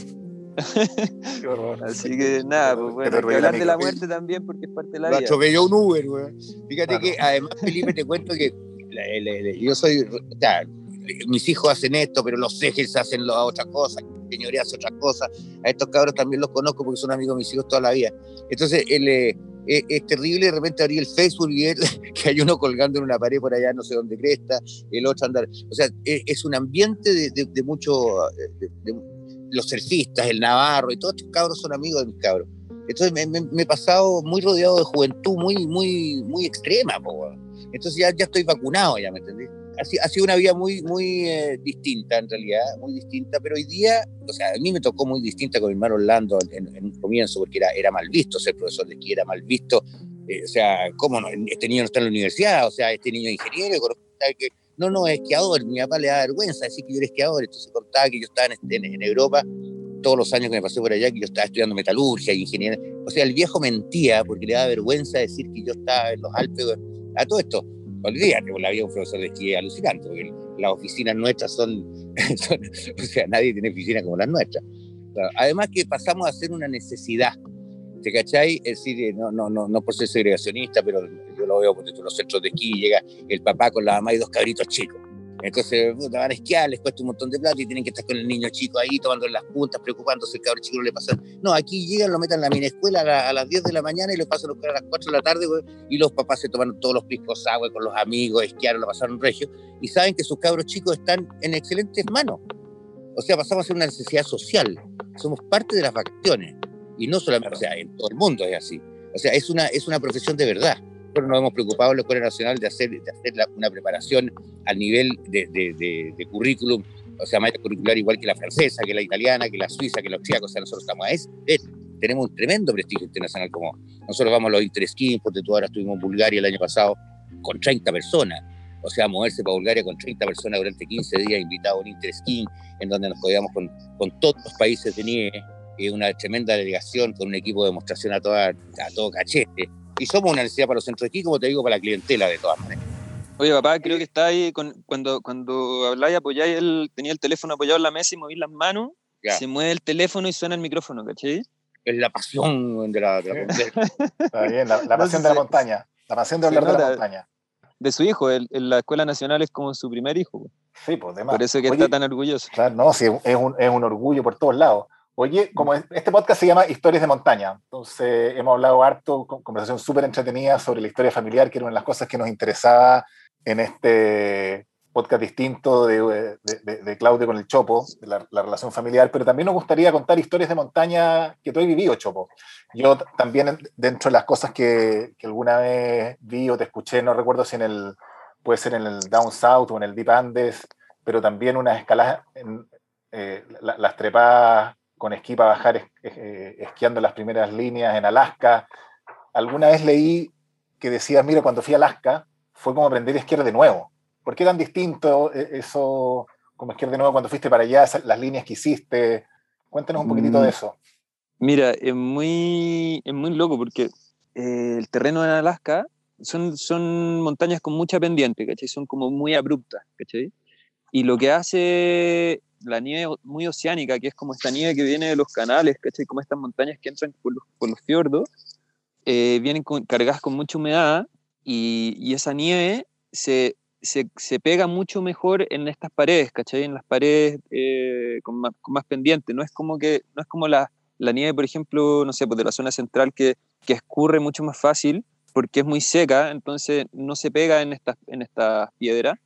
[LAUGHS] Así que nada, pues bueno, hay que hablar de la muerte también porque es parte de la vida. atropelló un Uber, güey. Fíjate que además, Felipe, te cuento que yo soy, mis hijos hacen esto, pero los ejes hacen la otra cosa, señoría hace otra cosa. A estos cabros también los conozco porque son amigos de mis hijos toda la vida. Entonces, él, eh, es, es, terrible de repente abrir el Facebook y ver [LAUGHS] que hay uno colgando en una pared por allá, no sé dónde cresta, el otro andar. O sea, es, es un ambiente de, de, de mucho, de, los surfistas, el Navarro y todos estos cabros son amigos de mis cabros. Entonces me, me, me, he pasado muy rodeado de juventud muy, muy, muy extrema, po, entonces ya, ya estoy vacunado, ya me entendí. Ha sido una vida muy, muy eh, distinta en realidad, muy distinta, pero hoy día, o sea, a mí me tocó muy distinta con mi hermano Orlando en, en un comienzo, porque era, era mal visto ser profesor de esquí, era mal visto, eh, o sea, ¿cómo no? Este niño no está en la universidad, o sea, este niño es ingeniero, que no, no, esquiador. Mi papá le da vergüenza decir que yo era esquiador. Entonces contaba que yo estaba en, en, Europa todos los años que me pasé por allá, que yo estaba estudiando metalurgia, ingeniería. O sea, el viejo mentía porque le da vergüenza decir que yo estaba en los Alpes. A todo esto, olvídate, la vida un profesor de esquí alucinante, porque las oficinas nuestras son, [LAUGHS] son, o sea, nadie tiene oficina como las nuestras. Además que pasamos a ser una necesidad ¿Te cachai? Es decir, eh, no, no, no, no por ser segregacionista, pero yo lo veo porque los centros de esquí llega el papá con la mamá y dos cabritos chicos. Entonces, van a esquiar, les cuesta un montón de plata y tienen que estar con el niño chico ahí, tomando las puntas, preocupándose, el cabrón chico no le pasa. No, aquí llegan, lo meten en la mini escuela a, las 10 de la mañana y lo pasan a las 4 de la tarde, güey, y los papás se toman todos los piscos agua con los amigos, esquiaron, lo pasaron regio, y saben que sus cabros chicos están en excelentes manos. O sea, pasamos a ser una necesidad social. Somos parte de las vacaciones. Y no solamente, o sea, en todo el mundo es así. O sea, es una, es una profesión de verdad. Nosotros nos hemos preocupado en la Escuela Nacional de hacer, de hacer la, una preparación al nivel de, de, de, currículum, o sea, maestra curricular igual que la francesa, que la italiana, que la suiza, que la austríaca. O sea, nosotros estamos a eso. tenemos un tremendo prestigio internacional como nosotros vamos a los interskins, porque tú ahora estuvimos en Bulgaria el año pasado con 30 personas. O sea, moverse para Bulgaria con 30 personas durante 15 días, invitados a un interskin, en donde nos codiamos con, con todos los países de nieve, una tremenda delegación con un equipo de demostración a, toda, a todo cachete. Y somos una necesidad para los centros de esquí, como te digo, para la clientela de todas maneras. Oye, papá, creo que está ahí con, cuando, cuando habláis, apoyáis, él tenía el teléfono apoyado en la mesa y moví las manos, ya. se mueve el teléfono y suena el micrófono, ¿cachai? Es la pasión de la, de la [LAUGHS] Está bien, la, la pasión no de la montaña, la pasión de hablar de la montaña. De su hijo, en la Escuela Nacional es como su primer hijo. Sí, pues, demás. Por eso que Oye, está tan orgulloso. Claro, no, sí, es un, es un orgullo por todos lados. Oye, como este podcast se llama Historias de Montaña, entonces hemos hablado harto, con conversación súper entretenida sobre la historia familiar, que era una de las cosas que nos interesaba en este podcast distinto de, de, de Claudio con el Chopo, de la, la, relación familiar, pero también nos gustaría contar historias de montaña que tú has vivido, Chopo. Yo también, dentro de las cosas que, que alguna vez vi o te escuché, no recuerdo si en el, puede ser en el Down South o en el Deep Andes, pero también unas escaladas, en, eh, las trepadas con esquí para bajar eh, esquiando las primeras líneas en Alaska. Alguna vez leí que decías, mira, cuando fui a Alaska fue como aprender a esquiar de nuevo. ¿Por qué tan distinto eh, eso, como esquiar de nuevo cuando fuiste para allá, las líneas que hiciste? Cuéntanos un poquitito de mm. eso. Mira, es muy, es muy loco porque eh, el terreno en Alaska son, son montañas con mucha pendiente, ¿cachai? Son como muy abruptas, ¿cachai? Y lo que hace la nieve muy oceánica, que es como esta nieve que viene de los canales, ¿cachai? Como estas montañas que entran por los, por los fiordos, eh, vienen cargadas con mucha humedad y, y esa nieve se, se, se, pega mucho mejor en estas paredes, ¿cachai? En las paredes eh, con, más, con, más, pendiente. No es como, que, no es como la, la nieve, por ejemplo, no sé, pues de la zona central que, que escurre mucho más fácil porque es muy seca, entonces no se pega en estas, en estas piedras,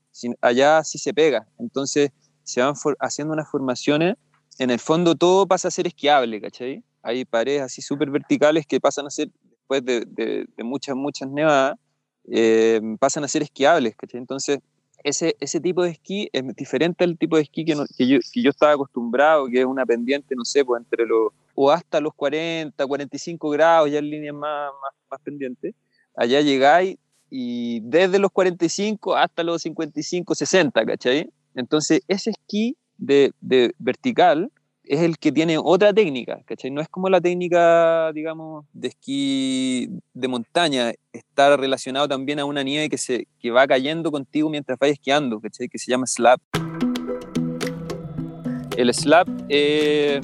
allá sí se pega. Entonces se van haciendo unas formaciones, en el fondo todo pasa a ser esquiable, ¿cachai? Hay paredes así súper verticales que pasan a ser, después de, muchas, muchas nevadas, eh, pasan a ser esquiables, ¿cachai? Entonces ese, ese tipo de esquí es diferente al tipo de esquí que, que, yo, que estaba acostumbrado, que es una pendiente, no sé, pues entre los, o hasta los 40, 45 grados, ya en líneas más, más, más pendientes. Allá llegáis y desde los 45 hasta los 55, 60, ¿cachai? Entonces, ese esquí de, de, vertical es el que tiene otra técnica, ¿cachai? No es como la técnica, digamos, de esquí de montaña, está relacionado también a una nieve que, se, que va cayendo contigo mientras vas esquiando, ¿cachai? Que se llama slap. El slap eh,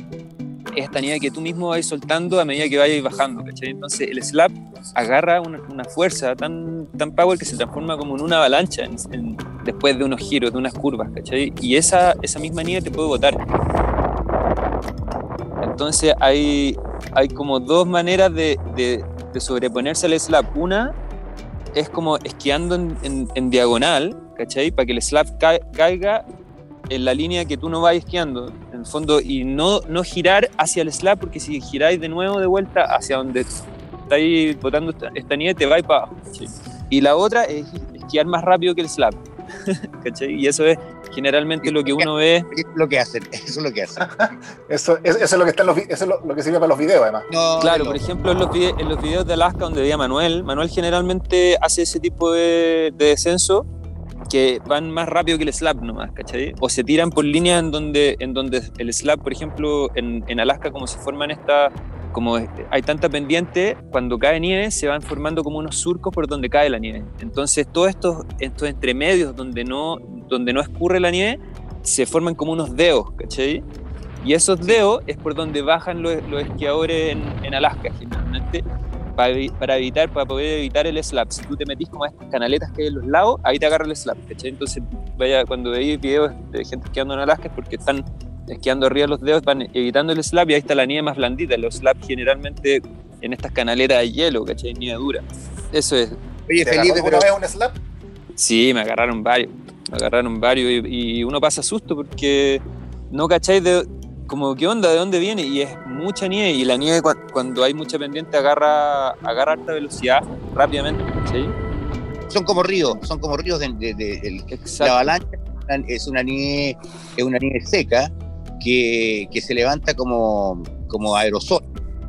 es esta nieve que tú mismo vas soltando a medida que vayas bajando, ¿cachai? Entonces el slap agarra una, una, fuerza tan, tan power que se transforma como en una avalancha después de unos giros, de unas curvas, ¿cachai? Y esa, esa misma nieve te puede botar. Entonces hay, hay como dos maneras de, de, de sobreponerse al slap. Una es como esquiando en, en, en diagonal, ¿cachai? Para que el slap caiga en la línea que tú no vas esquiando, en el fondo, y no, no girar hacia el slab, porque si giráis de nuevo de vuelta hacia donde estáis botando esta, nieve, te vais para abajo. Y la otra es esquiar más rápido que el slab. [LAUGHS] Y eso es generalmente lo que uno ve. Lo que hacen, [LAUGHS] eso es lo que hacen. [LAUGHS] eso, eso, es lo que está en los, eso es lo, que sirve para los videos, además. claro, por ejemplo, en los, en los videos de Alaska donde veía Manuel, Manuel generalmente hace ese tipo de, de descenso que van más rápido que el slab nomás, ¿cachai? O se tiran por líneas en donde, en donde el slab, por ejemplo, en, en Alaska, como se forman estas, como hay tanta pendiente, cuando cae nieve se van formando como unos surcos por donde cae la nieve. Entonces, todos estos, estos entremedios donde no, donde no escurre la nieve, se forman como unos dedos, ¿cachai? Y esos dedos es por donde bajan los, los esquiadores en, en Alaska, generalmente para, evitar, para poder evitar el slap. Si tú te metís como a estas canaletas que hay en los lados, ahí te agarra el slap, ¿cachai? Entonces, vaya, cuando veis videos de gente esquiando en Alaska es porque están esquiando arriba de los dedos, van evitando el slap y ahí está la nieve más blandita. Los slaps generalmente en estas canaletas de hielo, ¿cachai? Nieve dura. Eso es. Oye, Felipe, ¿pero vez un slap? Sí, me agarraron varios. Me agarraron varios y, y uno pasa susto porque no cacháis de, como, ¿qué onda? ¿De dónde viene? Y es mucha nieve y la nieve cuando hay mucha pendiente agarra, agarra alta velocidad rápidamente. ¿sí? Son como ríos, son como ríos de, la avalancha es una nieve, es una nieve seca que, que se levanta como, como aerosol.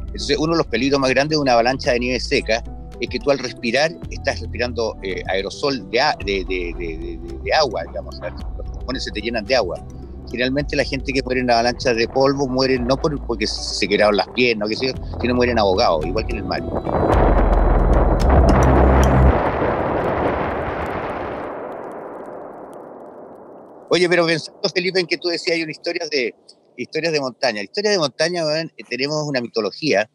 Entonces, uno de los peligros más grandes de una avalancha de nieve seca es que tú al respirar estás respirando eh, aerosol de, de, de, agua, digamos, los pulmones se te llenan de agua. Generalmente la gente que muere en avalanchas de polvo muere no porque se quedaron las piernas, que sea, sino mueren ahogados, igual que en el mar. Oye, pero pensando, Felipe, en que tú decías hay una historia de historias de montaña. Historias de montaña, eh, tenemos una mitología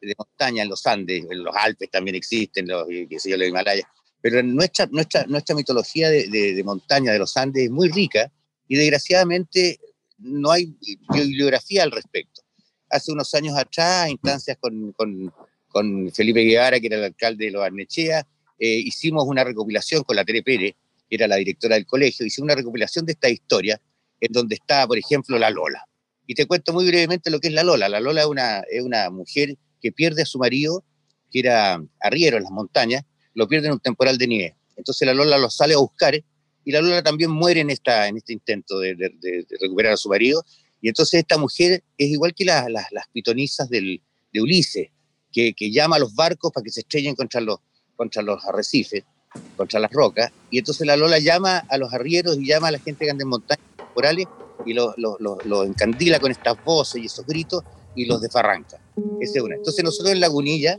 de montaña en los Andes, en los Alpes también existen, los, qué sé yo, los Himalayas. Pero nuestra, nuestra, nuestra mitología de, de montaña de los Andes es muy rica y desgraciadamente no hay bibliografía al respecto. Hace unos años atrás, instancias con, con, con Felipe Guevara, que era el alcalde de Los Arnechea, eh, hicimos una recopilación con la Tere Pérez, que era la directora del colegio, hicimos una recopilación de esta historia, en donde está, por ejemplo, la Lola. Y te cuento muy brevemente lo que es la Lola. La Lola es una, es una mujer que pierde a su marido, que era arriero en las montañas, lo pierde en un temporal de nieve. Entonces la Lola lo sale a buscar y la Lola también muere en, esta, en este intento de, recuperar a su marido Y entonces esta mujer es igual que las pitonisas del, de Ulises, que, que, llama a los barcos para que se estrellen contra los, contra los arrecifes, contra las rocas, y entonces la Lola llama a los arrieros y llama a la gente que anda en montañas temporales y los lo, lo, encandila con estas voces y esos gritos y los desfarranca. Esa es una. Entonces nosotros en Lagunilla,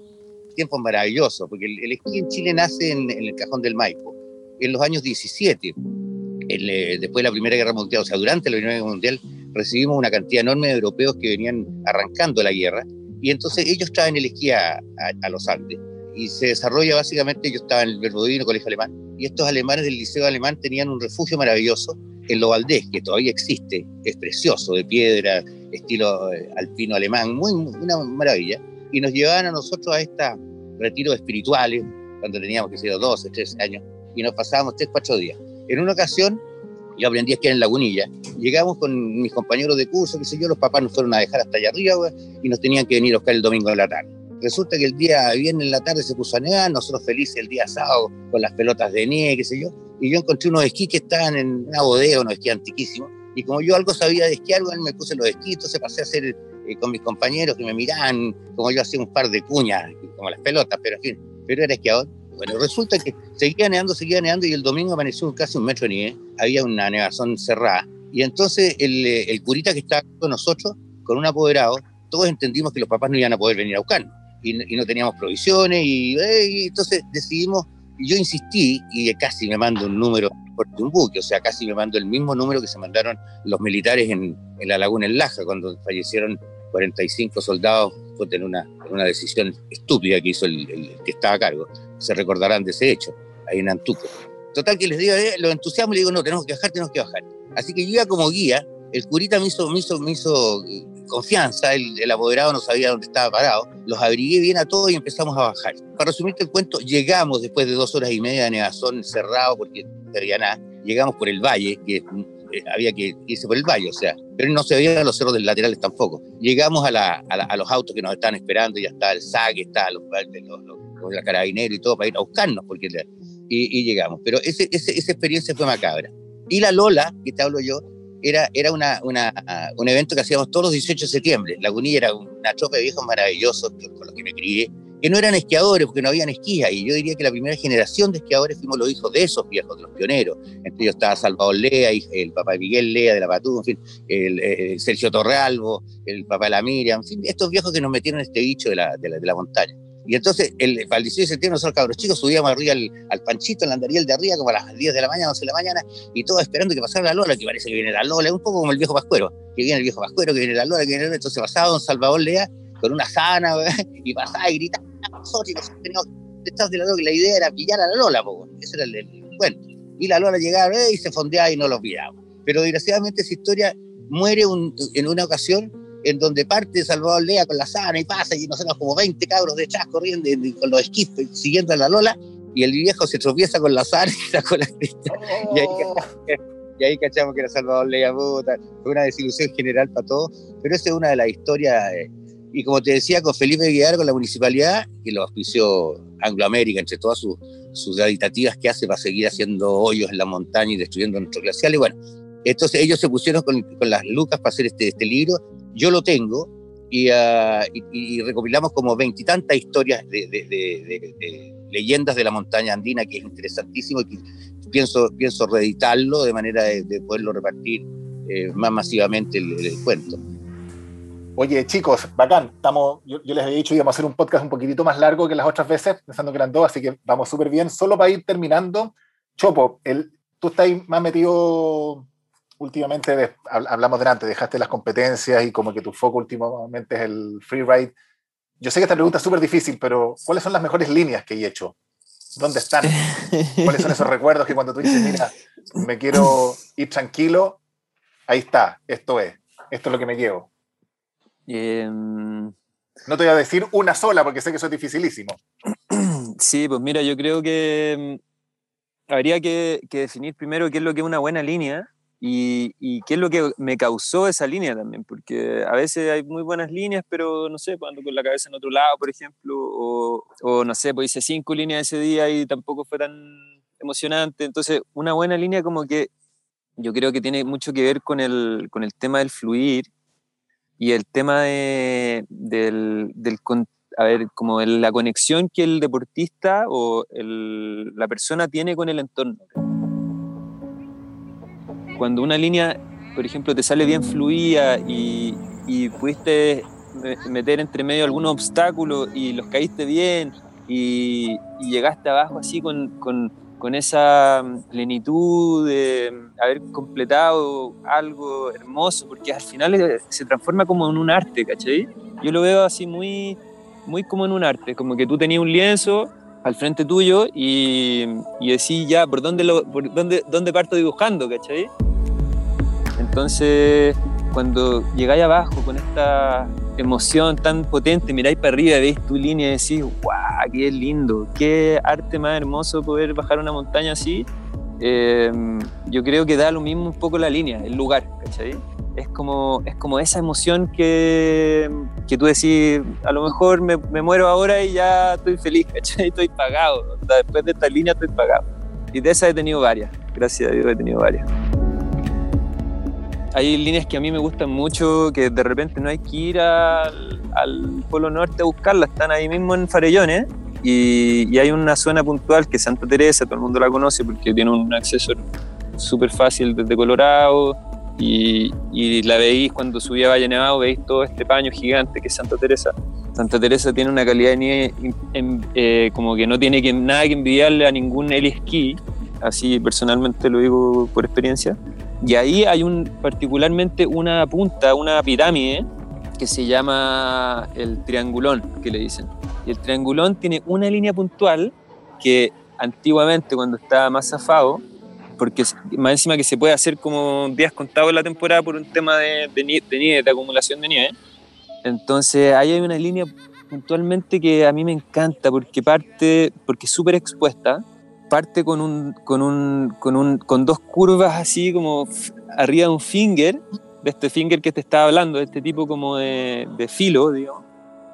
tiempo maravilloso, porque el, esquí en Chile nace en, el cajón del Maipo, en los años 17, eh, después de la Primera Guerra Mundial, o sea, durante la Primera Guerra Mundial, recibimos una cantidad enorme de europeos que venían arrancando la guerra, y entonces ellos traen el esquí a, a, los Andes. Y se desarrolla básicamente, yo estaba en el Verdodino Colegio Alemán, y estos alemanes del Liceo Alemán tenían un refugio maravilloso en Lo Valdés, que todavía existe, es precioso, de piedra, estilo eh, alpino alemán, muy, una maravilla. Y nos llevaban a nosotros a estos retiros espirituales, cuando teníamos, que ser 12, 13 años, y nos pasábamos 3, 4 días. En una ocasión, yo aprendí a esquiar en Lagunilla, llegamos con mis compañeros de curso, qué sé yo, los papás nos fueron a dejar hasta allá arriba, y nos tenían que venir a buscar el domingo en la tarde. Resulta que el día viernes en la tarde se puso a nevar, nosotros felices el día sábado con las pelotas de nieve, qué sé yo, y yo encontré unos esquís que estaban en una bodega, unos esquís antiquísimos, y como yo algo sabía de esquiar, bueno, me puse los esquís, entonces pasé a hacer eh, con mis compañeros que me miraban, como yo hacía un par de cuñas, como las pelotas, pero en fin, pero era esquiador. Bueno, resulta que seguía neando, seguía neando, y el domingo amaneció casi un metro de nieve, había una nevazón cerrada, y entonces el, eh, curita que estaba con nosotros, con un apoderado, todos entendimos que los papás no iban a poder venir a buscarnos, y, no teníamos provisiones, y, eh, entonces decidimos yo insistí y casi me mando un número por un buque, o sea, casi me mando el mismo número que se mandaron los militares en, la laguna en Laja, cuando fallecieron 45 soldados en una, una decisión estúpida que hizo el, que estaba a cargo. Se recordarán de ese hecho, ahí en Antuco. Total que les digo, eh, los entusiasmo y digo, no, tenemos que bajar, tenemos que bajar. Así que yo iba como guía, el curita me hizo, me hizo, me hizo confianza, el, el, apoderado no sabía dónde estaba parado, los abrigué bien a todos y empezamos a bajar. Para resumirte el cuento, llegamos después de dos horas y media de nevazón cerrado porque no había nada, llegamos por el valle, que eh, había que irse por el valle, o sea, pero no se veían los cerros del laterales tampoco. Llegamos a, la, a, los autos que nos estaban esperando, ya está el SAC, está los, los, los, la carabinero y todo para ir a buscarnos, porque, y, y llegamos. Pero ese, ese, esa experiencia fue macabra. Y la Lola, que te hablo yo, era, era una, una, un evento que hacíamos todos los 18 de septiembre. Lagunilla era una tropa de viejos maravillosos con los que me crié, que no eran esquiadores porque no habían esquías. Y yo diría que la primera generación de esquiadores fuimos los hijos de esos viejos, de los pioneros. Entre ellos estaba Salvador Lea, el papá de Miguel Lea de la Patú, en fin, el, eh, Sergio Torrealbo, el papá de la Miriam, en fin, estos viejos que nos metieron este bicho de la, de la, de la montaña. Y entonces, el, para el 18 de septiembre, nosotros cabros chicos subíamos arriba al, al Panchito, la andariel de arriba, como a las 10 de la mañana, 11 de la mañana, y todos esperando que pasara la Lola, que parece que viene la Lola, un poco como el viejo Pascuero, que viene el viejo Pascuero, que viene la Lola, que viene Lola. Entonces pasaba don Salvador Lea con una sana, [LAUGHS] y pasaba y gritaba, nosotros, y nosotros teníamos detrás de la Lola, que la idea era pillar a la Lola, po, ese era el. Y la Lola llegaba y se fondeaba y no los pillaba. Pero desgraciadamente esa historia muere un, en una ocasión en donde parte Salvador Lea con la sana y pasa, y nosotros como 20 cabros de chas corriendo con los esquís siguiendo a la Lola, y el viejo se tropieza con la sana y [LAUGHS] con la crista. Y, ahí, [LAUGHS] y, ahí, cachamos que era Salvador Lea, puta. Fue una desilusión general para todos, pero esa es una de las historias. Y como te decía, con Felipe Guiar, con la municipalidad, que lo auspició Angloamérica, entre todas sus, sus aditativas que hace para seguir haciendo hoyos en la montaña y destruyendo nuestros glaciales. Bueno, entonces ellos se pusieron con, con, las lucas para hacer este, este libro yo lo tengo y, uh, y, recopilamos como veintitantas historias de, de, de, de, leyendas de la montaña andina, que es interesantísimo y pienso, pienso reeditarlo de manera de, poderlo repartir eh, más masivamente el, cuento. Oye, chicos, bacán. Estamos, yo, yo, les había dicho que íbamos a hacer un podcast un poquitito más largo que las otras veces, pensando que eran dos, así que vamos súper bien. Solo para ir terminando, Chopo, el, tú estás más metido últimamente de, hablamos delante, dejaste las competencias y como que tu foco últimamente es el freeride. Yo sé que esta pregunta es súper difícil, pero ¿cuáles son las mejores líneas que he hecho? ¿Dónde están? ¿Cuáles son esos [LAUGHS] recuerdos que cuando tú dices, mira, me quiero ir tranquilo, ahí está, esto es, esto es lo que me llevo? Eh, no te voy a decir una sola porque sé que eso es dificilísimo. [CLEARS THROAT] Sí, pues mira, yo creo que mm, habría que, que definir primero qué es lo que es una buena línea y, y, qué es lo que me causó esa línea también, porque a veces hay muy buenas líneas, pero no sé, cuando con la cabeza en otro lado, por ejemplo, o, o no sé, pues hice cinco líneas ese día y tampoco fue tan emocionante. Entonces, una buena línea como que yo creo que tiene mucho que ver con el, con el tema del fluir y el tema de, del, del, a ver, como la conexión que el deportista o el, la persona tiene con el entorno. Cuando una línea, por ejemplo, te sale bien fluida y, y pudiste meter entre medio algún obstáculo y los caíste bien y, llegaste abajo así con, con, con, esa plenitud de haber completado algo hermoso, porque al final se transforma como en un arte, ¿cachai? Yo lo veo así muy, muy como en un arte, como que tú tenías un lienzo al frente tuyo y, y decís ya, ¿por dónde, por dónde, dónde parto dibujando, ¿cachai? Entonces, cuando llegáis abajo con esta emoción tan potente, miráis para arriba, veis tu línea y decís, ¡Qué lindo! ¡Qué arte más hermoso poder bajar una montaña así! Eh, yo creo que da lo mismo un poco la línea, el lugar, ¿cachai? Es como, es como esa emoción que, que tú decís, a lo mejor me, me, muero ahora y ya estoy feliz, [LAUGHS] ¿cachai? Estoy pagado. Después de esta línea estoy pagado. Y de esas he tenido varias, gracias a Dios he tenido varias hay líneas que a mí me gustan mucho, que de repente no hay que ir al, al Polo Norte a buscarlas, están ahí mismo en Farellones. Y, y, hay una zona puntual que Santa Teresa, todo el mundo la conoce porque tiene un acceso súper fácil desde Colorado. Y, y, la veis cuando subía a Valle Nevado, veis todo este paño gigante que es Santa Teresa. Santa Teresa tiene una calidad de nieve eh, como que no tiene que, nada que envidiarle a ningún heli esquí, así personalmente lo digo por experiencia. Y ahí hay un, particularmente una punta, una pirámide que se llama el triangulón, que le dicen. Y el triangulón tiene una línea puntual que antiguamente cuando estaba más zafado, porque más encima que se puede hacer como días contados en la temporada por un tema de, de, nieve, de acumulación de nieve. Entonces ahí hay una línea puntualmente que a mí me encanta porque parte, porque es súper expuesta, parte con, un, con, un, con, un, con dos curvas así como arriba de un finger, de este finger que te estaba hablando, de este tipo como de, de filo, digamos.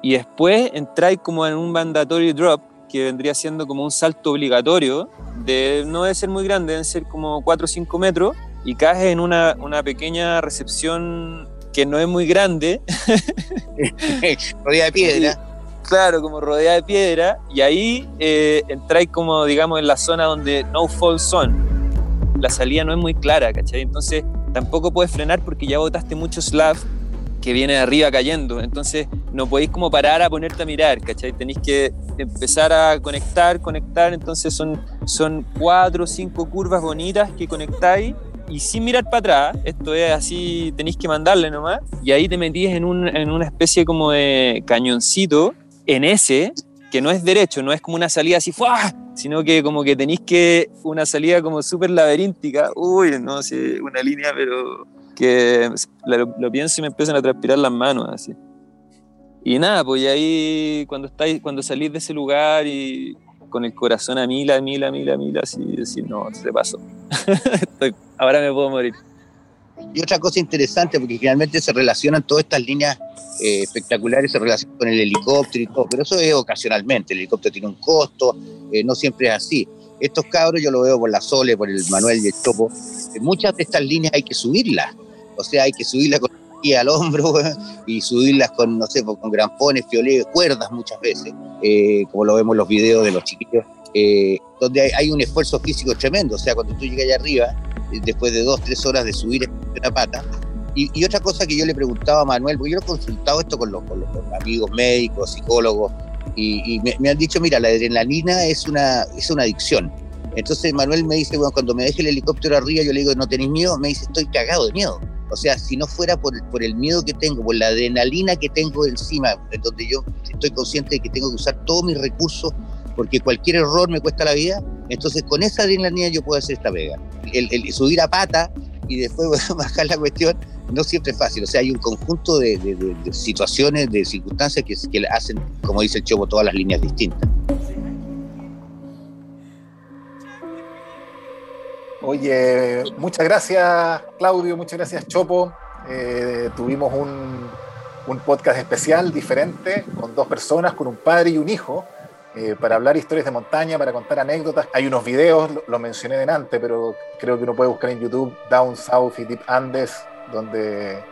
Y después entráis como en un mandatory drop, que vendría siendo como un salto obligatorio, de no debe ser muy grande, deben ser como 4 o 5 metros, y caes en una, una pequeña recepción que no es muy grande. [LAUGHS] Rodeada de piedra [LAUGHS] claro, como rodeada de piedra, y ahí eh, entráis como, digamos, en la zona donde no fall zone. La salida no es muy clara, ¿cachai? Entonces tampoco puedes frenar porque ya botaste mucho slab que viene de arriba cayendo. Entonces no podéis como parar a ponerte a mirar, ¿cachai? Tenéis que empezar a conectar, conectar. Entonces son, son cuatro o cinco curvas bonitas que conectáis y sin mirar para atrás, esto es así, tenéis que mandarle nomás, y ahí te metís en, un, en una especie como de cañoncito en ese, que no es derecho, no es como una salida así, ¡fuah! Sino que como que tenéis que una salida como súper laberíntica, uy, no sé, una línea, pero que lo, pienso y me empiezan a transpirar las manos, así. Y nada, pues ahí cuando, estáis, cuando salís de ese lugar y con el corazón a mil, a mil, a mil, a mil, así, decir, no, se pasó. [LAUGHS] ahora me puedo morir. Y otra cosa interesante, porque finalmente se relacionan todas estas líneas eh, espectaculares, se relacionan con el helicóptero y todo, pero eso es ocasionalmente, el helicóptero tiene un costo, eh, no siempre es así. Estos cabros yo lo veo por la Sole, por el Manuel y el Chopo, eh, muchas de estas líneas hay que subirlas, o sea, hay que subirlas con al hombro [LAUGHS] y subirlas con, no sé, con grampones, fioletes, cuerdas muchas veces, como lo vemos en los videos de los chiquillos, donde hay, hay, un esfuerzo físico tremendo, o sea, cuando tú llegas allá arriba, después de dos, tres horas de subir una pata. Y, otra cosa que yo le preguntaba a Manuel, porque yo he consultado esto con los, amigos médicos, psicólogos, y, me, han dicho, mira, la adrenalina es una, es una adicción. Entonces Manuel me dice, bueno, cuando me deje el helicóptero arriba, yo le digo, ¿no tenéis miedo? Me dice, estoy cagado de miedo. O sea, si no fuera por, por el miedo que tengo, por la adrenalina que tengo encima, en donde yo estoy consciente de que tengo que usar todos mis recursos porque cualquier error me cuesta la vida, entonces con esa adrenalina yo puedo hacer esta pega. El, subir a pata y después [LAUGHS] bajar la cuestión no siempre es fácil, o sea, hay un conjunto de, situaciones, de circunstancias que, hacen, como dice el Chopo, todas las líneas distintas. Oye, muchas gracias Claudio, muchas gracias Chopo. Eh, tuvimos un, podcast especial, diferente, con dos personas, con un padre y un hijo, eh, para hablar historias de montaña, para contar anécdotas. Hay unos videos, lo, mencioné delante, pero creo que uno puede buscar en YouTube Down South y Deep Andes, donde,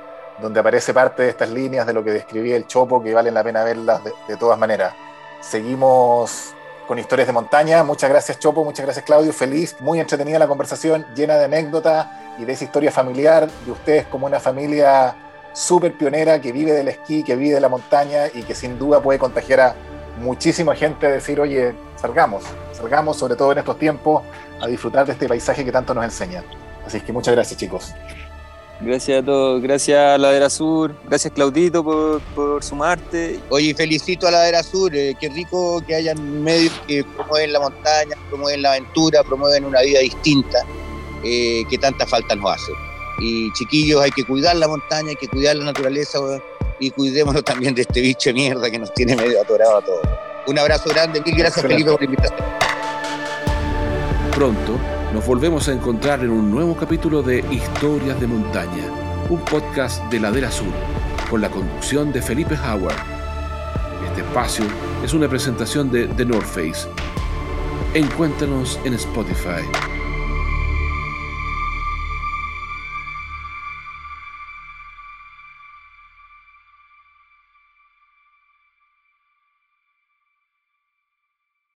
donde aparece parte de estas líneas de lo que describía el Chopo, que valen la pena verlas de, todas maneras. Seguimos con historias de montaña. Muchas gracias Chopo, muchas gracias Claudio. Feliz, muy entretenida la conversación, llena de anécdotas y de esa historia familiar de ustedes como una familia súper pionera que vive del esquí, que vive de la montaña y que sin duda puede contagiar a muchísima gente decir, oye, salgamos, salgamos sobre todo en estos tiempos a disfrutar de este paisaje que tanto nos enseña. Así que muchas gracias chicos. Gracias a todos, gracias a Ladera Sur, gracias Claudito por, por sumarte. Oye, felicito a Ladera Sur, eh, qué rico que hayan medios que promueven la montaña, promueven la aventura, promueven una vida distinta, eh, que tanta falta nos hace. Y chiquillos, hay que cuidar la montaña, hay que cuidar la naturaleza, y cuidémonos también de este bicho de mierda que nos tiene medio atorado a todos. Un abrazo grande, mil gracias Felipe por la invitación. Pronto nos volvemos a encontrar en un nuevo capítulo de Historias de Montaña, un podcast de Ladera Sur, con la conducción de Felipe Howard. Este espacio es una presentación de The North Face. Encuéntranos en Spotify.